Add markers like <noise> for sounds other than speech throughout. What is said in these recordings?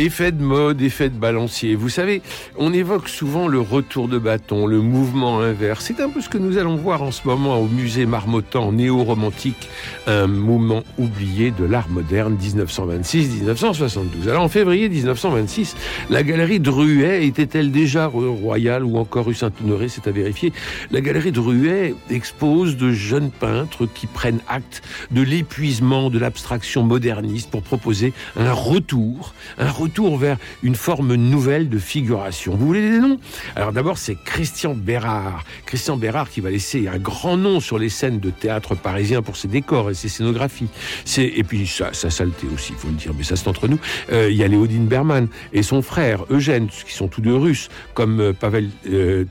Effet de mode, effet de balancier. Vous savez, on évoque souvent le retour de bâton, le mouvement inverse. C'est un peu ce que nous allons voir en ce moment au musée Marmottan néo-romantique, un moment oublié de l'art moderne 1926-1972. Alors en février 1926, la galerie Druet était-elle déjà rue Royale ou encore rue Saint-Honoré? C'est à vérifier. La galerie Druet expose de jeunes peintres qui prennent acte de l'épuisement de l'abstraction moderniste pour proposer un retour, un retour retour vers une forme nouvelle de figuration. Vous voulez des noms? Alors d'abord, c'est Christian Bérard. Christian Bérard qui va laisser un grand nom sur les scènes de théâtre parisien pour ses décors et ses scénographies. Et puis sa, saleté aussi, il faut le dire, mais ça c'est entre nous. Euh, il y a Léodine Berman et son frère Eugène, qui sont tous deux russes, comme euh, Pavel euh,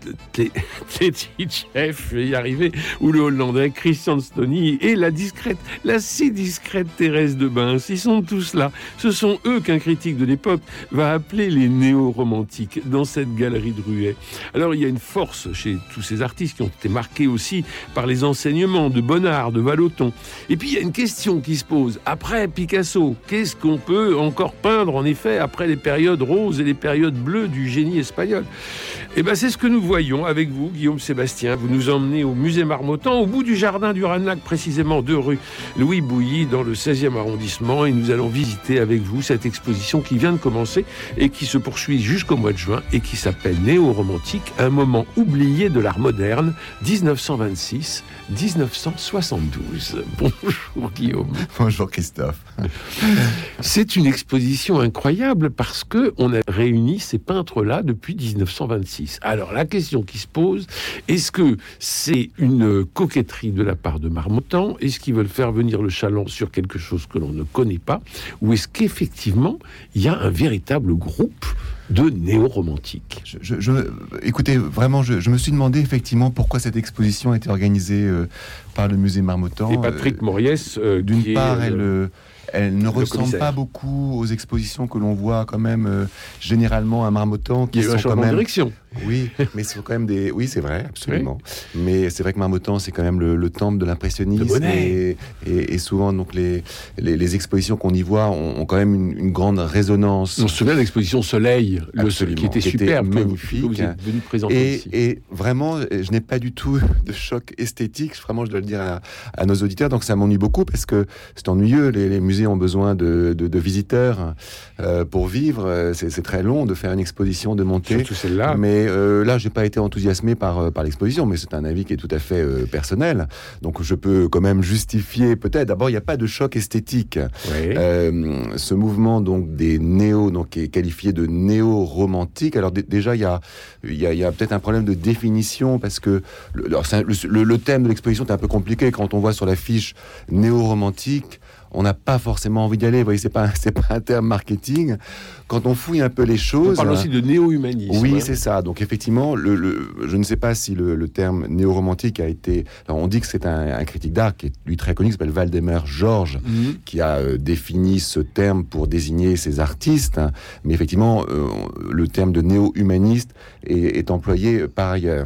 je vais y arriver, ou le Hollandais Christian Stony et la discrète, la si discrète Thérèse de Bains. Ils sont tous là. Ce sont eux qu'un critique de l'époque va appeler les néo-romantiques dans cette galerie de Ruet. Alors il y a une force chez tous ces artistes qui ont été marqués aussi par les enseignements de Bonnard, de Vallotton. Et puis il y a une question qui se pose. Après Picasso, qu'est-ce qu'on peut encore peindre en effet après les périodes roses et les périodes bleues du génie espagnol? Eh bien c'est ce que nous voyons avec vous, Guillaume Sébastien. Vous nous emmenez au musée Marmottan, au bout du jardin du Ranlac, précisément de rue Louis Bouilly, dans le 16e arrondissement, et nous allons visiter avec vous cette exposition qui vient de commencé et qui se poursuit jusqu'au mois de juin et qui s'appelle Néo-romantique, un moment oublié de l'art moderne, 1926-1972. <laughs> Bonjour Guillaume. Bonjour Christophe. C'est une exposition incroyable parce que on a réuni ces peintres-là depuis 1926. Alors la question qui se pose, est-ce que c'est une coquetterie de la part de Marmottan? Est-ce qu'ils veulent faire venir le chaland sur quelque chose que l'on ne connaît pas? Ou est-ce qu'effectivement il y a un véritable groupe de néo-romantiques. Je, écoutez, vraiment, je, me suis demandé effectivement pourquoi cette exposition a été organisée euh, par le musée Marmottan. Et Patrick Moriès, euh, d'une part, elle, elle ne ressemble pas beaucoup aux expositions que l'on voit quand même euh, généralement à Marmottan, qui sont quand même direction. Oui, mais c'est quand même des. Oui, c'est vrai, absolument. Mais c'est vrai que Marmottan, c'est quand même le, temple de l'impressionnisme et, et, souvent donc les les, expositions qu'on y voit ont, quand même une, grande résonance. On se souvient de l'exposition Soleil, le Soleil, qui était superbe, magnifique. vous êtes venu présenter et, et vraiment, je n'ai pas du tout <laughs> de choc esthétique. Vraiment, je dois le dire à, nos auditeurs. Donc ça m'ennuie beaucoup parce que c'est ennuyeux. Les, musées ont besoin de, de, visiteurs euh, pour vivre. C'est très long de faire une exposition, de monter. Surtout celle-là. Mais mais euh, là, j'ai pas été enthousiasmé par, euh, par l'exposition, mais c'est un avis qui est tout à fait euh, personnel. Donc je peux quand même justifier peut-être. D'abord, il n'y a pas de choc esthétique. ce mouvement donc des néo, donc qui est qualifié de néo-romantique. Alors déjà, il y a, y a, y a peut-être un problème de définition parce que le, le, le thème de l'exposition est un peu compliqué quand on voit sur la fiche néo-romantique on n'a pas forcément envie d'y aller. Vous voyez, c'est pas <laughs> c'est pas un terme marketing. Quand on fouille un peu les choses, on parle aussi de néo-humanisme. Oui, hein. c'est ça. Donc effectivement, le, je ne sais pas si le, terme néo-romantique a été. on dit que c'est un, critique d'art qui est lui très connu, qui s'appelle Valdemar Georges, mhm. qui a euh, défini ce terme pour désigner ces artistes. Mais effectivement, euh, le terme de néo-humaniste est employé par ailleurs.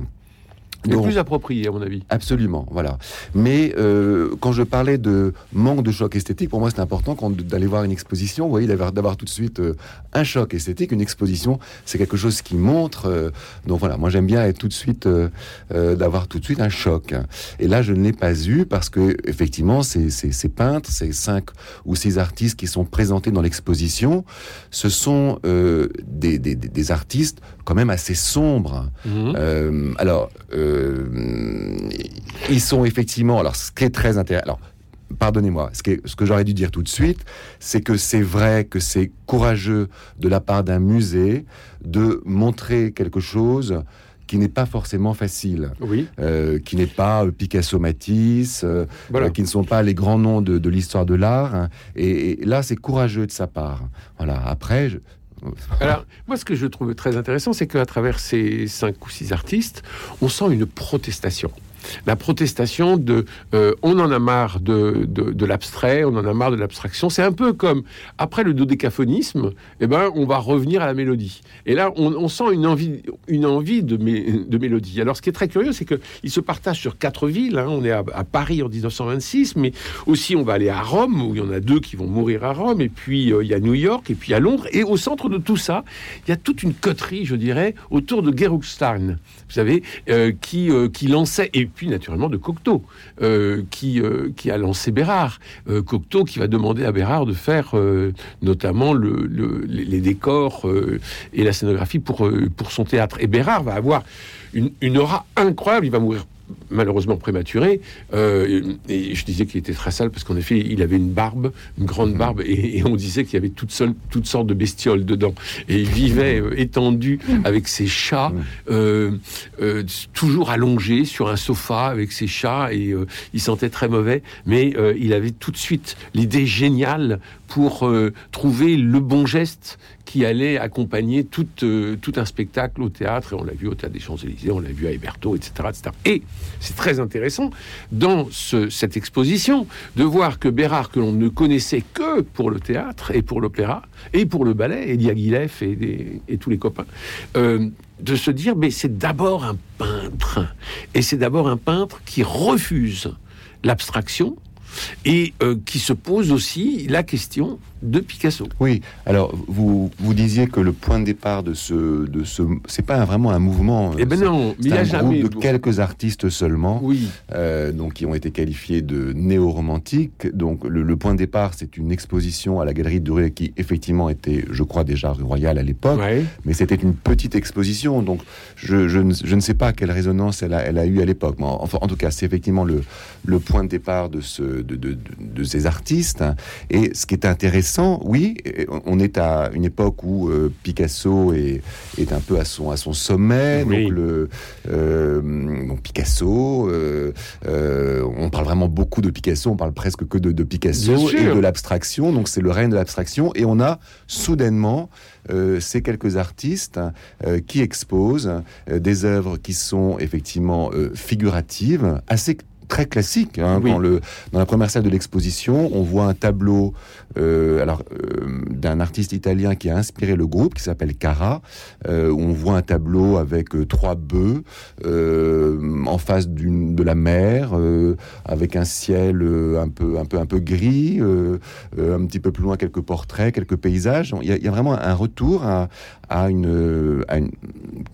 Le plus approprié, à mon avis. Absolument, voilà. Mais euh, quand je parlais de manque de choc esthétique, pour moi, c'est important d'aller voir une exposition, vous voyez, d'avoir tout de suite euh, un choc esthétique. Une exposition, c'est quelque chose qui montre. Euh, donc voilà, moi, j'aime bien être tout de suite, d'avoir tout de suite un choc. Et là, je ne l'ai pas eu parce que, effectivement, ces, ces, peintres, ces cinq ou six artistes qui sont présentés dans l'exposition, ce sont des, des, des, artistes quand même assez sombres. Mmh. alors, euh, ils sont effectivement. Alors, ce qui est très intéressant. Alors, pardonnez-moi, ce, ce, que j'aurais dû dire tout de suite, c'est que c'est vrai que c'est courageux de la part d'un musée de montrer quelque chose qui n'est pas forcément facile, oui. Euh, qui n'est pas euh, Picasso, Matisse, qui ne sont pas les grands noms de, l'histoire de l'art. Hein. Et, et, là, c'est courageux de sa part. Voilà. Après, je, alors, moi, ce que je trouve très intéressant, c'est qu'à travers ces cinq ou six artistes, on sent une protestation. La protestation de euh, on en a marre de, de, l'abstrait, on en a marre de l'abstraction. C'est un peu comme après le dodécaphonisme, eh ben, on va revenir à la mélodie. Et là, on, sent une envie, une envie de, de mélodie. Alors, ce qui est très curieux, c'est qu'ils se partagent sur quatre villes. Hein. On est à, Paris en 1926, mais aussi on va aller à Rome, où il y en a deux qui vont mourir à Rome, et puis euh, il y a New York, et puis à Londres. Et au centre de tout ça, il y a toute une coterie, je dirais, autour de Geruchstein, vous savez, euh, qui, qui lançait, et puis naturellement de Cocteau, euh, qui, euh, qui a lancé Bérard. Euh, Cocteau qui va demander à Bérard de faire notamment le, les décors et la scénographie pour, pour son théâtre. Et Bérard va avoir une, une aura incroyable. Il va mourir malheureusement prématuré. Euh, et je disais qu'il était très sale parce qu'en effet, il avait une barbe, une grande barbe, et, on disait qu'il y avait toutes, sortes de bestioles dedans. Et il vivait euh, étendu avec ses chats, euh, toujours allongé sur un sofa avec ses chats, et il sentait très mauvais, mais il avait tout de suite l'idée géniale pour trouver le bon geste qui allait accompagner tout, tout un spectacle au théâtre. Et on l'a vu au Théâtre des Champs-Élysées, on l'a vu à Héberto, etc. etc. Et c'est très intéressant dans cette exposition de voir que Bérard, que l'on ne connaissait que pour le théâtre et pour l'opéra et pour le ballet, et Diaghilev et, et, tous les copains, euh, de se dire mais c'est d'abord un peintre et c'est d'abord un peintre qui refuse l'abstraction et euh, qui se pose aussi la question de Picasso. Oui, alors vous, vous disiez que le point de départ de ce, de ce c'est pas vraiment un mouvement. Eh ben non, il un groupe de quelques artistes seulement, oui. Euh, donc qui ont été qualifiés de néo-romantiques. Donc le, point de départ, c'est une exposition à la Galerie de Rue qui effectivement était, je crois, déjà royale à l'époque, mais c'était une petite exposition. Donc je, je, ne, je, ne, sais pas quelle résonance elle a, elle a eu à l'époque. Mais enfin, en tout cas, c'est effectivement le, le point de départ de, ce, de, de, de ces artistes. Et ce qui est intéressant oui, on est à une époque où euh, Picasso est, est, un peu à son, à son sommet. Donc, le, euh, Picasso, euh, on parle vraiment beaucoup de Picasso, on parle presque que de, Picasso et de l'abstraction. Donc c'est le règne de l'abstraction. Et on a soudainement ces quelques artistes qui exposent des œuvres qui sont effectivement figuratives, assez très classique. Hein, le, dans la première salle de l'exposition, on voit un tableau euh, alors euh, d'un artiste italien qui a inspiré le groupe, qui s'appelle Cara, euh, on voit un tableau avec trois bœufs en face d'une de la mer, avec un ciel un peu un peu un peu gris, un petit peu plus loin quelques portraits, quelques paysages. Il y a, il y a vraiment un retour à, à une,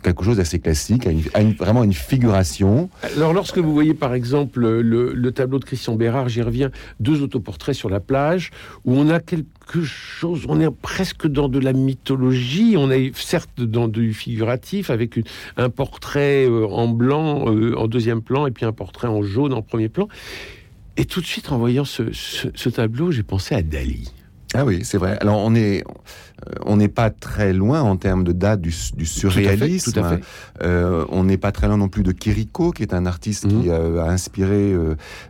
quelque chose d'assez classique, à, une, vraiment une figuration. Alors lorsque vous voyez par exemple le, tableau de Christian Bérard, j'y reviens, deux autoportraits sur la plage, où on a quelque chose, on est presque dans de la mythologie, on est certes dans du figuratif, avec un portrait euh, en blanc euh, en deuxième plan, et puis un portrait en jaune en premier plan. Et tout de suite, en voyant ce tableau, j'ai pensé à Dali. Ah oui, c'est vrai. Alors on est, euh, on n'est pas très loin en termes de date du, du surréalisme. Tout à fait. Euh, on n'est pas très loin non plus de Kiriko, qui est un artiste qui mhm. euh, a inspiré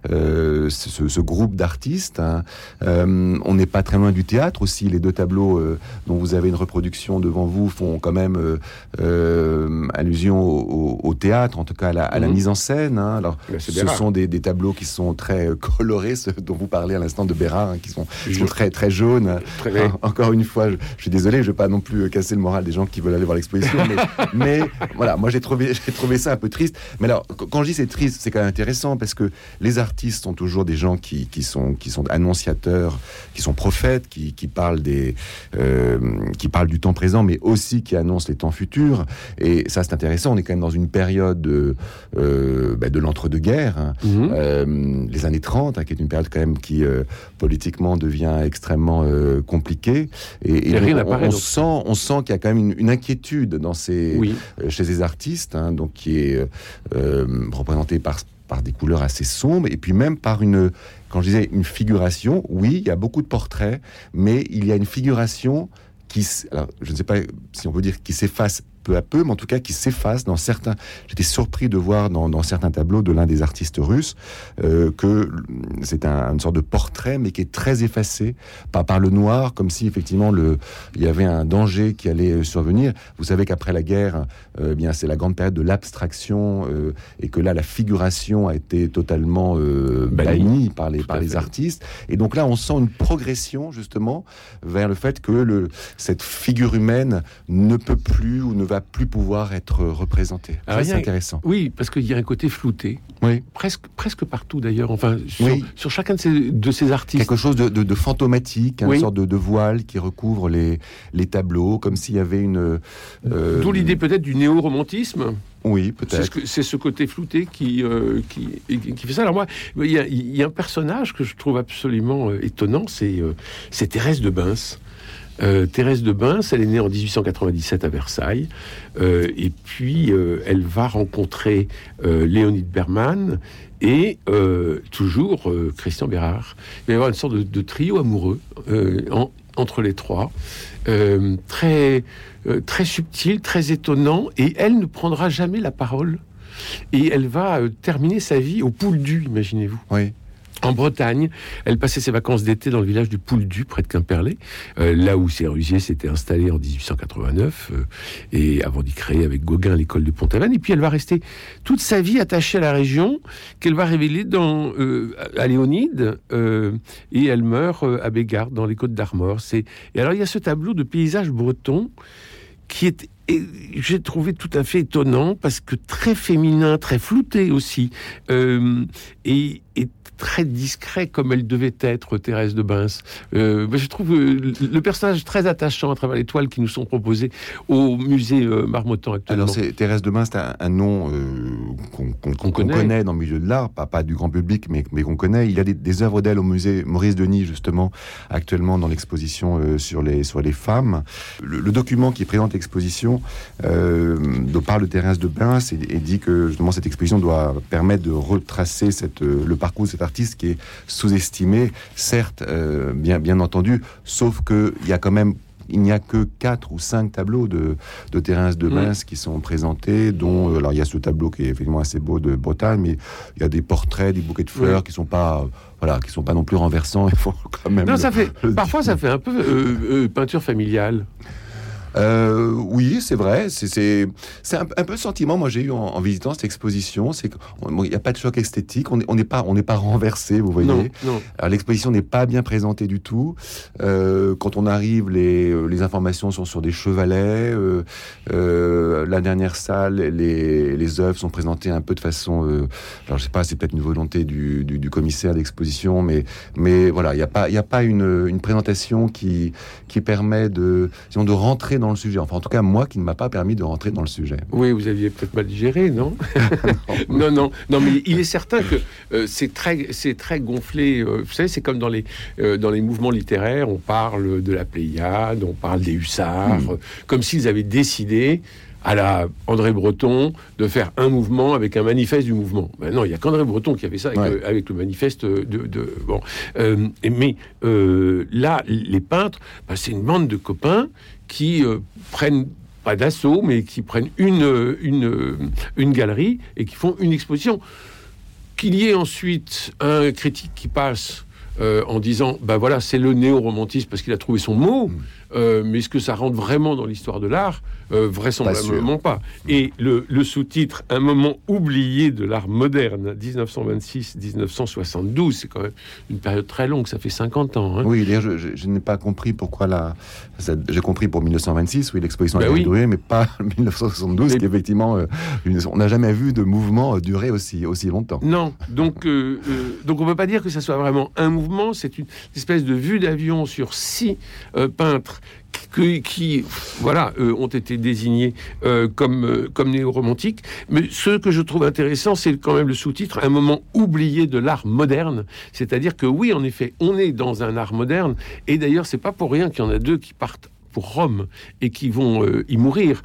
euh, ce, ce, groupe d'artistes. Hein. on n'est pas très loin du théâtre aussi. Les deux tableaux dont vous avez une reproduction devant vous font quand même allusion au, au, théâtre, en tout cas à la, à la mhm. mise en scène. Hein. Alors, ce sont des, des, tableaux qui sont très colorés, ceux dont vous parlez à l'instant de Bérard, hein, qui sont, sont très très <laughs> encore une fois, je, suis désolé, je ne vais pas non plus casser le moral des gens qui veulent aller voir l'exposition, <laughs> mais, voilà, moi j'ai trouvé, j'ai trouvé ça un peu triste. Mais alors, quand je dis c'est triste, c'est quand même intéressant parce que les artistes sont toujours des gens qui, sont, qui sont annonciateurs, qui sont prophètes, qui, parlent des, euh, qui parlent du temps présent, mais aussi qui annoncent les temps futurs. Et ça, c'est intéressant. On est quand même dans une période de, euh, bah, de l'entre-deux-guerres, hein. mhm. euh, les années 30, hein, qui est une période quand même qui politiquement devient extrêmement euh, compliqué. Et, on, sent, on sent qu'il y a quand même une, inquiétude dans ces, euh, chez ces artistes, hein, donc qui est euh, représenté par par des couleurs assez sombres et puis même par une, quand je disais une figuration, oui, il y a beaucoup de portraits, mais il y a une figuration qui, alors, je ne sais pas si on peut dire qui s'efface peu à peu, mais en tout cas qui s'efface dans certains. J'étais surpris de voir dans, certains tableaux de l'un des artistes russes euh, que c'est un, une sorte de portrait, mais qui est très effacé par, par le noir, comme si effectivement le, il y avait un danger qui allait survenir. Vous savez qu'après la guerre, euh, eh bien c'est la grande période de l'abstraction euh, et que là la figuration a été totalement bannie par les, par les artistes. Et donc là, on sent une progression justement vers le fait que le, cette figure humaine ne peut plus ou ne va plus pouvoir être représenté. C'est intéressant. Oui, parce qu'il y a un côté flouté. Oui. Presque, presque partout d'ailleurs. Enfin, sur, chacun de ces, de ces artistes. Quelque chose de, fantomatique, une sorte de, voile qui recouvre les, les tableaux, comme s'il y avait une. Euh, D'où l'idée peut-être du néo-romantisme. Oui, peut-être. C'est ce, côté flouté qui, euh, qui, qui, fait ça. Alors moi, il y, a, un personnage que je trouve absolument euh, étonnant, c'est Thérèse de Bins. Euh, Thérèse de Bins, elle est née en 1897 à Versailles, euh, et puis euh, elle va rencontrer Léonide Berman et toujours Christian Bérard. Il va y avoir une sorte de, trio amoureux entre les trois, très, très subtil, très étonnant, et elle ne prendra jamais la parole. Et elle va terminer sa vie au poule du, imaginez-vous. Oui en Bretagne. Elle passait ses vacances d'été dans le village du Pouldu, près de Quimperlé, euh, là où Sérusier s'était installé en 1889, euh, et avant d'y créer avec Gauguin l'école de Pont-Aven. Et puis elle va rester toute sa vie attachée à la région, qu'elle va révéler dans, euh, à Léonide, et elle meurt à Bégard, dans les Côtes d'Armor. Et alors il y a ce tableau de paysage breton qui est j'ai trouvé tout à fait étonnant parce que très féminin, très flouté aussi, et, et très discret comme elle devait être, Thérèse de Bins. Euh, je trouve euh, le personnage très attachant à travers les toiles qui nous sont proposées au musée euh, Marmottan actuellement. Alors, c'est, Thérèse de Bins, c'est un, nom qu'on, connaît. dans le milieu de l'art, pas, pas du grand public, mais, mais qu'on connaît. Il y a des, œuvres d'elle au musée Maurice Denis, justement, actuellement dans l'exposition sur, les, sur les femmes. Le, document qui présente l'exposition parle de Thérèse de Bins et, et, dit que justement cette exposition doit permettre de retracer cette, le parcours de cette artiste qui est sous-estimé, certes, euh, bien, bien entendu, sauf qu'il y a quand même il n'y a que quatre ou cinq tableaux de, de Thérèse de Mince qui sont présentés, dont euh, alors il y a ce tableau qui est effectivement assez beau de Bretagne, mais il y a des portraits, des bouquets de fleurs qui sont pas voilà, qui sont pas non plus renversants. <laughs> Il faut quand même. Non, ça fait parfois ça fait un peu euh, peinture familiale. Euh, oui, c'est vrai. C'est un, un, peu le sentiment, moi, j'ai eu en, visitant cette exposition. C'est qu'il n'y a pas de choc esthétique. On n'est on pas, on pas renversé, vous voyez. Non, non. L'exposition n'est pas bien présentée du tout. Euh, quand on arrive, les, les, informations sont sur des chevalets. Euh, euh la dernière salle, les, les œuvres sont présentées un peu de façon. Euh, alors, je sais pas, c'est peut-être une volonté du, du, du commissaire d'exposition, mais, mais voilà, il n'y a pas, il a pas une, une présentation qui, qui permet de, disons, de rentrer dans le sujet. Enfin, en tout cas, moi qui ne m'a pas permis de rentrer dans le sujet. Oui, vous aviez peut-être mal digéré, non? <laughs> Non, non, non, mais il est certain que euh, c'est très, c'est très gonflé. Euh, vous savez, c'est comme dans les, euh, dans les mouvements littéraires, on parle de la Pléiade, on parle des hussards, hmm. comme s'ils avaient décidé à la André Breton de faire un mouvement avec un manifeste du mouvement. Ben non, il y a qu'André Breton qui avait ça avec, le, manifeste de, bon. mais là, les peintres, ben, c'est une bande de copains qui euh, prennent pas d'assaut, mais qui prennent une, une, une galerie et qui font une exposition. Qu'il y ait ensuite un critique qui passe euh, en disant, ben voilà, c'est le néo-romantisme parce qu'il a trouvé son mot. Mm. Euh, mais est-ce que ça rentre vraiment dans l'histoire de l'art? Euh, Vraisemblablement pas. Et le, sous-titre Un moment oublié de l'art moderne, 1926-1972, c'est quand même une période très longue, ça fait 50 ans. Hein. Oui, d'ailleurs, je, n'ai pas compris pourquoi la. J'ai compris pour 1926, oui, l'exposition a duré, mais pas <laughs> 1972, qui effectivement, euh, on n'a jamais vu de mouvement durer aussi, aussi longtemps. Non, donc, donc on ne peut pas dire que ça soit vraiment un mouvement, c'est une espèce de vue d'avion sur six peintres qui, voilà, euh, ont été désignés euh, comme, euh, comme néo-romantiques. Mais ce que je trouve intéressant, c'est quand même le sous-titre, un moment oublié de l'art moderne. C'est-à-dire que oui, en effet, on est dans un art moderne. Et d'ailleurs, c'est pas pour rien qu'il y en a deux qui partent pour Rome et qui vont y mourir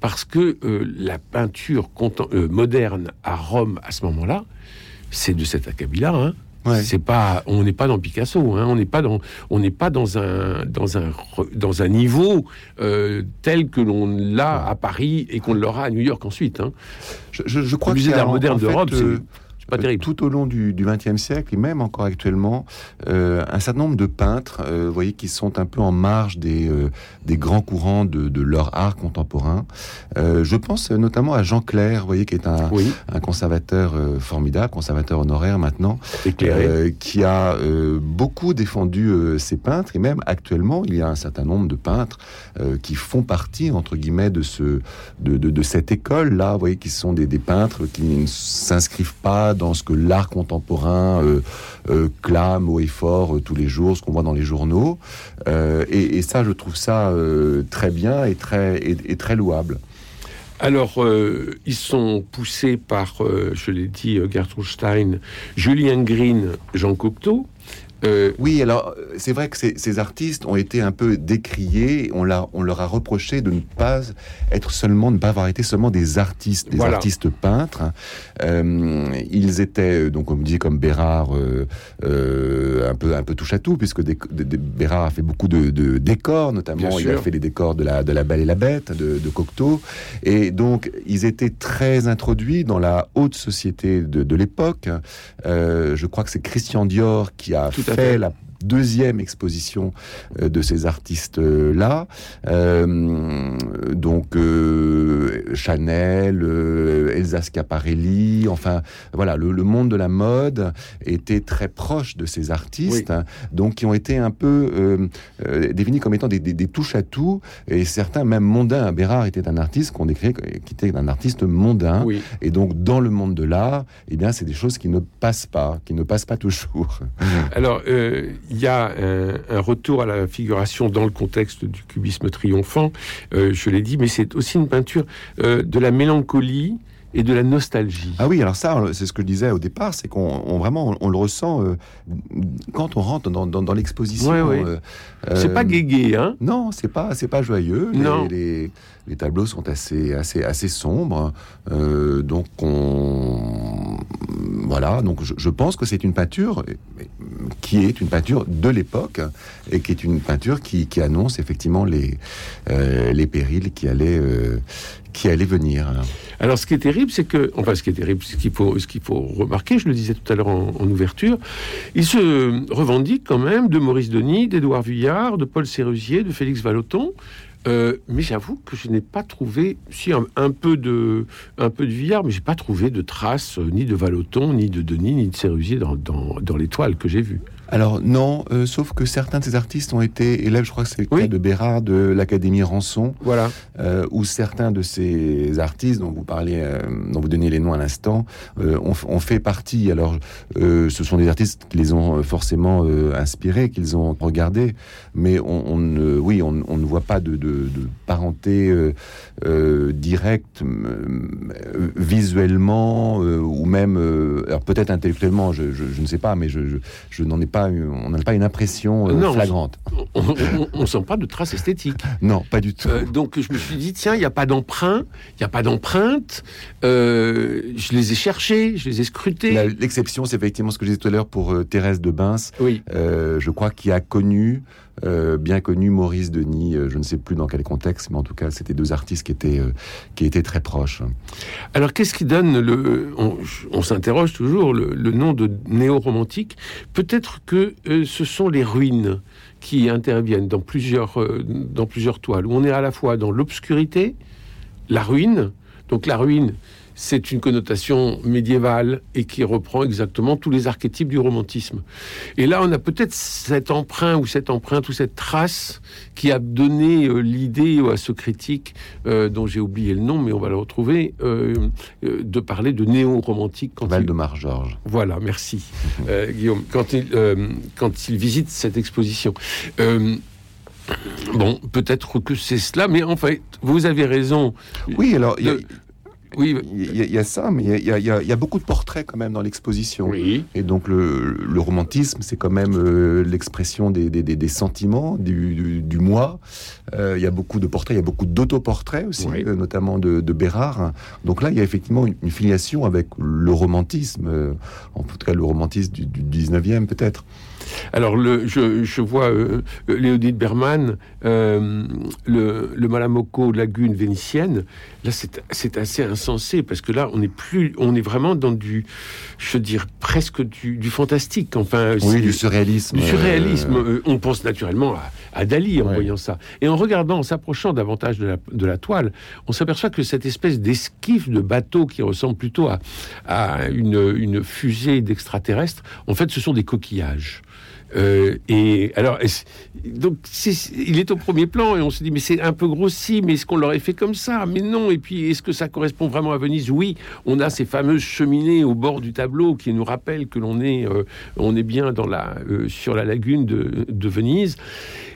parce que la peinture moderne à Rome à ce moment-là, c'est de cet acabit-là. Hein C'est pas, on n'est pas dans Picasso, hein, on n'est pas dans, on n'est pas dans un, dans un, dans un niveau euh, tel que l'on l'a à Paris et qu'on l'aura à New York ensuite. Hein. Je, je, crois le musée d'art moderne d'Europe, c'est pas terrible. Tout au long du XXe siècle et même encore actuellement, euh, un certain nombre de peintres, euh, vous voyez, qui sont un peu en marge des, euh, des grands courants de, de, leur art contemporain. je pense notamment à Jean Clair, vous voyez, qui est un, un conservateur formidable, conservateur honoraire maintenant, qui a beaucoup défendu ces peintres et même actuellement, il y a un certain nombre de peintres qui font partie entre guillemets de ce de, de, de cette école là, vous voyez, qui sont des, des peintres qui ne s'inscrivent pas dans ce que l'art contemporain euh, euh, clame haut et fort euh, tous les jours, ce qu'on voit dans les journaux. Et, ça, je trouve ça très bien et très, et, très louable. Alors, ils sont poussés par, je l'ai dit, Gertrude Stein, Julien Green, Jean Cocteau. Euh, oui, alors c'est vrai que ces, artistes ont été un peu décriés. On, on leur a reproché de ne pas être seulement, de ne pas avoir été seulement des artistes, des artistes peintres. Euh, ils étaient donc, on me dit comme Bérard, euh, un peu un peu touche à tout, puisque Bérard a fait beaucoup de, décors, notamment il a fait les décors de la de la Belle et la Bête de, de, Cocteau, et donc ils étaient très introduits dans la haute société de, l'époque. je crois que c'est Christian Dior qui a fait la deuxième exposition euh, de ces artistes-là. Euh, donc euh, Chanel, Elsa Schiaparelli, enfin voilà, le, monde de la mode était très proche de ces artistes, donc qui ont été un peu définis comme étant des, touches à tout, et certains même mondains. Bérard était un artiste qu'on décrit qui était un artiste mondain, et donc dans le monde de l'art, eh bien c'est des choses qui ne passent pas, qui ne passent pas toujours. Alors il y a un, retour à la figuration dans le contexte du cubisme triomphant, euh, je l'ai dit, mais c'est aussi une peinture euh, de la mélancolie et de la nostalgie. Ah oui, alors ça, c'est ce que je disais au départ, c'est qu'on vraiment on, le ressent euh, quand on rentre dans, dans, l'exposition. c'est pas guégué, hein Non, c'est pas c'est pas joyeux. Non. Les, les, tableaux sont assez assez assez sombres, donc on voilà, donc je, pense que c'est une peinture qui est une peinture de l'époque et qui est une peinture qui, annonce effectivement les, euh, les périls qui allaient, euh, qui allaient venir. Alors, ce qui est terrible, c'est que, enfin, ce qui est terrible, ce qu'il faut, ce faut remarquer, je le disais tout à l'heure en, ouverture, il se revendique quand même de Maurice Denis, d'Édouard Vuillard, de Paul Sérusier, de Félix Vallotton. Euh, mais j'avoue que je n'ai pas trouvé, si un, peu de, un peu de Villard, mais j'ai pas trouvé de traces ni de Vallotton, ni de Denis, ni de Sérusier dans, dans, dans les toiles que j'ai vues. Alors non, euh, sauf que certains de ces artistes ont été élèves, je crois que c'est le cas de Bérard de l'Académie Rançon, voilà. Euh, où certains de ces artistes dont vous parliez, euh, dont vous donnez les noms à l'instant, ont, fait partie. Alors, ce sont des artistes qui les ont forcément inspirés, qu'ils ont regardés, mais on, ne, oui, on, ne voit pas de, de parenté directe visuellement ou même, alors peut-être intellectuellement, je, ne sais pas, mais je, je n'en ai pas on n'a pas une impression euh, flagrante. On ne sent pas de traces esthétiques. <laughs> Non, pas du tout. Euh, donc je me suis dit, tiens, il n'y a pas d'emprunt, il n'y a pas d'empreinte. Euh, je les ai cherchés, je les ai scrutés. L'exception, c'est effectivement ce que j'ai dit tout à l'heure pour Thérèse de Bins. Oui. je crois qu'il a connu euh, bien connu Maurice Denis, euh, je ne sais plus dans quel contexte, mais en tout cas, c'était deux artistes qui étaient, euh, qui étaient très proches. Alors, qu'est-ce qui donne le. On, s'interroge toujours, le, nom de néo-romantique Peut-être que ce sont les ruines qui interviennent dans plusieurs, dans plusieurs toiles, où on est à la fois dans l'obscurité, la ruine. Donc, la ruine, c'est une connotation médiévale et qui reprend exactement tous les archétypes du romantisme. Et là, on a peut-être cet emprunt ou cette empreinte ou cette trace qui a donné euh, l'idée à ce critique euh, dont j'ai oublié le nom, mais on va le retrouver, euh, de parler de néo-romantique. Quand Valdemar Georges. Voilà, merci <laughs> Guillaume. Quand il, quand il visite cette exposition. Bon, peut-être que c'est cela, mais en fait, vous avez raison. Oui, alors oui, il y, a ça, mais il y, y, a beaucoup de portraits quand même dans l'exposition. Oui. Et donc le, le romantisme, c'est quand même euh, l'expression des, des, des, sentiments, du, du, moi. Euh, il y a beaucoup de portraits, il y a beaucoup d'autoportraits aussi, euh, notamment de, de, Bérard. Donc là, il y a effectivement une, filiation avec le romantisme, en tout cas le romantisme du, du 19e peut-être. Alors, le, je, je vois euh, Léodide Berman, euh, le, le Malamocco lagune vénitienne. Là, c'est assez insensé parce que là, on est plus, on est vraiment dans du, je veux dire, presque du, du fantastique. Enfin, oui, du surréalisme. Du surréalisme. Euh, on pense naturellement à, à Dali en voyant ça. Et en regardant, en s'approchant davantage de la, de la toile, on s'aperçoit que cette espèce d'esquif de bateau qui ressemble plutôt à, à une, une fusée d'extraterrestres, en fait, ce sont des coquillages. Euh, et alors, donc, il est au premier plan et on se dit, mais c'est un peu grossi, mais est-ce qu'on l'aurait fait comme ça? Mais non. Et puis, est-ce que ça correspond vraiment à Venise? Oui, on a ces fameuses cheminées au bord du tableau qui nous rappellent que l'on est, euh, on est bien dans la, euh, sur la lagune de, de Venise.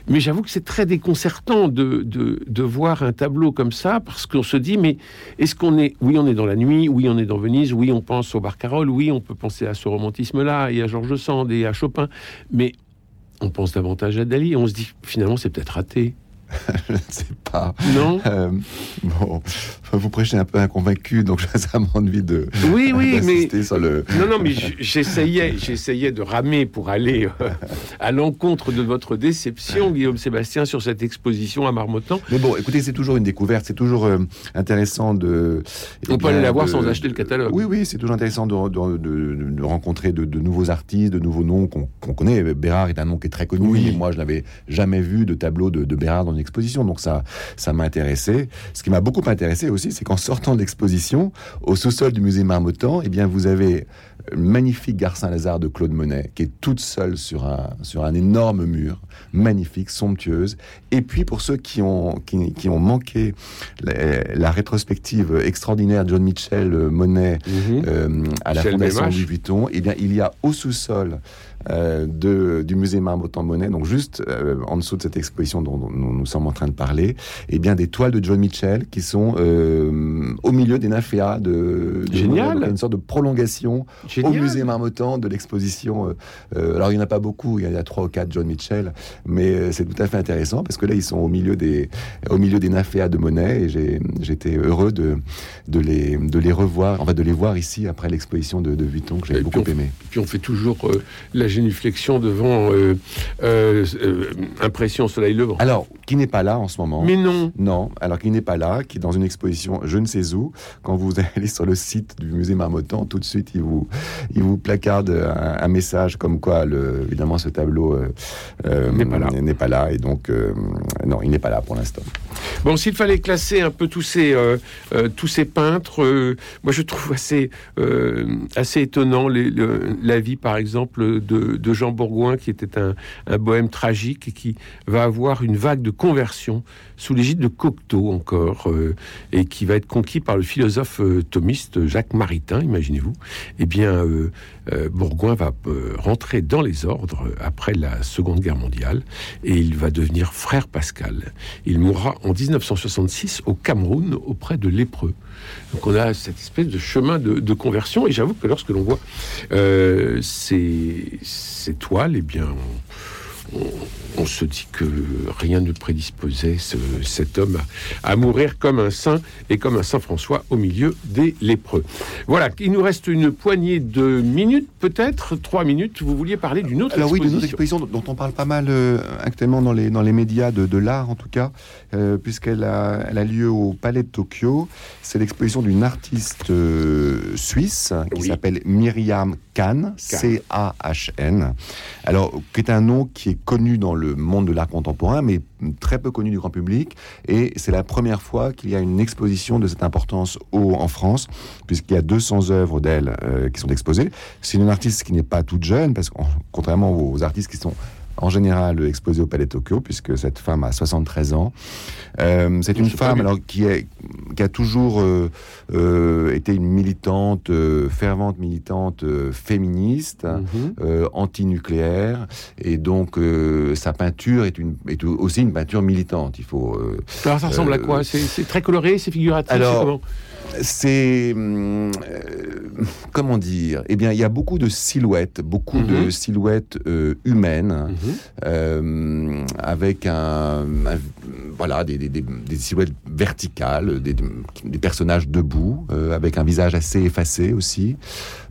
Mais j'avoue que c'est très déconcertant de, de, voir un tableau comme ça, parce qu'on se dit, mais est-ce qu'on est... Oui, on est dans la nuit, oui, on est dans Venise, oui, on pense au Barcarolle, oui, on peut penser à ce romantisme-là, et à Georges Sand, et à Chopin, mais on pense davantage à Dali, et on se dit, finalement, c'est peut-être raté. <laughs> je ne sais pas. Non. Euh, bon, vous prêchez un peu inconvaincu, donc j'ai vraiment envie de. Oui, oui, <laughs> mais sur le. Non, non, mais j'essayais, j'essayais de ramer pour aller euh, à l'encontre de votre déception, Guillaume Sébastien, sur cette exposition à Marmottan. Mais bon, écoutez, c'est toujours une découverte, c'est toujours euh, intéressant de. On peut aller la voir sans acheter le catalogue. Oui, oui, c'est toujours intéressant de, de, de, rencontrer de, nouveaux artistes, de nouveaux noms qu'on connaît. Bérard est un nom qui est très connu, oui. et moi je n'avais jamais vu de tableau de, Bérard dans exposition. Donc ça, ça m'a intéressé. Ce qui m'a beaucoup intéressé aussi, c'est qu'en sortant de l'exposition, au sous-sol du musée Marmottan, eh bien, vous avez magnifique Gare Saint-Lazare de Claude Monet, qui est toute seule sur un, sur un énorme mur, magnifique, somptueuse. Et puis pour ceux qui ont, qui, qui ont manqué la, rétrospective extraordinaire de John Mitchell euh, Monet mhm. euh, à la Fondation Louis Vuitton, eh bien il y a au sous-sol euh, de, du musée Marmottan Monet, donc juste euh, en dessous de cette exposition dont, dont, nous sommes en train de parler, eh bien des toiles de John Mitchell qui sont euh, au milieu des nymphéas de, de Génial. une sorte de prolongation Génial. au musée Marmottan de l'exposition. Alors il n'y en a pas beaucoup, il y a trois ou quatre John Mitchell, mais c'est tout à fait intéressant parce que là ils sont au milieu des au milieu des nymphéas de Monet et j'ai j'étais heureux de de les de les revoir, enfin de les voir ici après l'exposition de, de Vuitton que j'ai beaucoup on, aimé. Puis on fait toujours la génuflexion devant euh, euh, euh, Impression Soleil Levant. Alors, qui n'est pas là en ce moment? Mais non Non, alors qui n'est pas là, qui est dans une exposition je ne sais où. Quand vous <laughs> allez sur le site du musée Marmottan, tout de suite, il vous, il vous placarde un, un message comme quoi, le, évidemment, ce tableau euh, n'est pas là. N'est pas là, et donc, euh, non, il n'est pas là pour l'instant. Bon, s'il fallait classer un peu tous ces, euh, tous ces peintres, moi je trouve assez, assez étonnant les, le, la vie, par exemple, de de, Jean Bourgoin, qui était un, bohème tragique et qui va avoir une vague de conversion sous l'égide de Cocteau encore, euh, et qui va être conquis par le philosophe euh, thomiste Jacques Maritain, imaginez-vous. Eh bien, euh, Bourgoin va rentrer dans les ordres après la Seconde Guerre mondiale et il va devenir frère Pascal. Il mourra en 1966 au Cameroun auprès de lépreux. Donc on a cette espèce de chemin de, conversion et j'avoue que lorsque l'on voit euh, ces, toiles, eh bien, on, se dit que rien ne prédisposait ce, cet homme à, à, mourir comme un saint et comme un saint François au milieu des lépreux. Voilà, il nous reste une poignée de minutes, peut-être trois minutes. Vous vouliez parler d'une autre Alors exposition. oui, d'une autre exposition dont on parle pas mal euh, actuellement dans les, dans les médias de, de l'art en tout cas, euh, puisqu'elle a, elle a lieu au Palais de Tokyo. C'est l'exposition d'une artiste euh, suisse qui Oui. s'appelle Myriam Kahn, C-A-H-N. Alors, qui est un nom qui est connu dans le monde de l'art contemporain, mais très peu connu du grand public. Et c'est la première fois qu'il y a une exposition de cette importance en France, puisqu'il y a 200 œuvres d'elle euh, qui sont exposées. C'est une artiste qui n'est pas toute jeune, parce que contrairement aux artistes qui sont en général exposée au Palais de Tokyo, puisque cette femme a 73 ans. Euh, c'est une femme alors qui, est, qui a toujours euh, euh, été une militante, fervente militante féministe, Mhm. euh, anti-nucléaire, et donc sa peinture est, une, est aussi une peinture militante. Il faut. Alors ça ressemble à quoi? C'est c'est très coloré, c'est figuratif. alors, c'est hum, euh, comment dire? Eh bien, il y a beaucoup de silhouettes, beaucoup de Mhm. silhouettes euh, humaines, Mhm. euh, avec un, un- voilà des, des- des- des silhouettes verticales, des, des personnages debout, euh, avec un visage assez effacé aussi.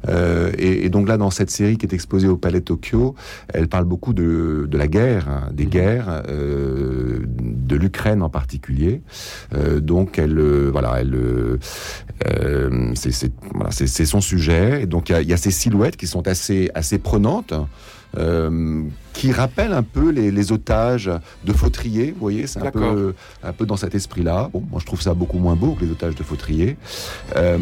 Euh, et, et donc là, dans cette série qui est exposée au Palais Tokyo, elle parle beaucoup de, de la guerre, hein, des Mhm. guerres, euh, de l'Ukraine en particulier. Euh, donc elle, voilà, elle, c'est voilà, son sujet. Et donc il y a, il y a ces silhouettes qui sont assez assez prenantes. euh, qui rappellent un peu les, les otages de Fautrier, vous voyez, c'est un peu, un peu dans cet esprit-là. Bon, moi je trouve ça beaucoup moins beau que les otages de Fautrier. Euh,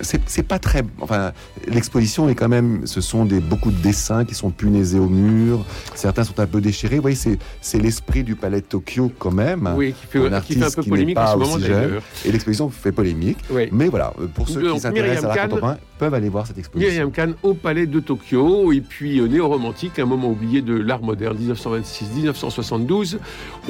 c'est pas très, enfin, l'exposition est quand même, ce sont des beaucoup de dessins qui sont punaisés au mur. Certains sont un peu déchirés. Vous voyez, c'est l'esprit du palais de Tokyo quand même. Oui, qui fait, Un qui fait un peu polémique en ce moment d'ailleurs. Et l'exposition fait polémique. Oui. Mais voilà, pour ceux Donc, qui s'intéressent à l'art contemporain, peuvent aller voir cette exposition. Myriam au Palais de Tokyo, et puis euh, néo-romantique, un moment oublié de l'art moderne, 1926-1972,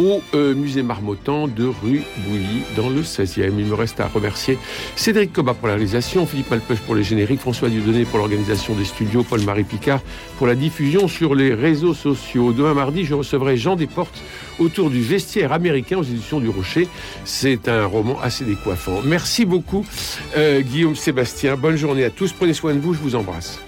au euh, musée Marmottan de rue Bouilly, dans le 16e. Il me reste à remercier Cédric Cobat pour la réalisation, Philippe Malpeuch pour les génériques, François Dieudonné pour l'organisation des studios, Paul-Marie Picard pour la diffusion sur les réseaux sociaux. Demain mardi, je recevrai Jean Desportes autour du vestiaire américain aux éditions du Rocher. C'est un roman assez décoiffant. Merci beaucoup, euh, Guillaume Sébastien. Bonne journée à tous. Prenez soin de vous. Je vous embrasse.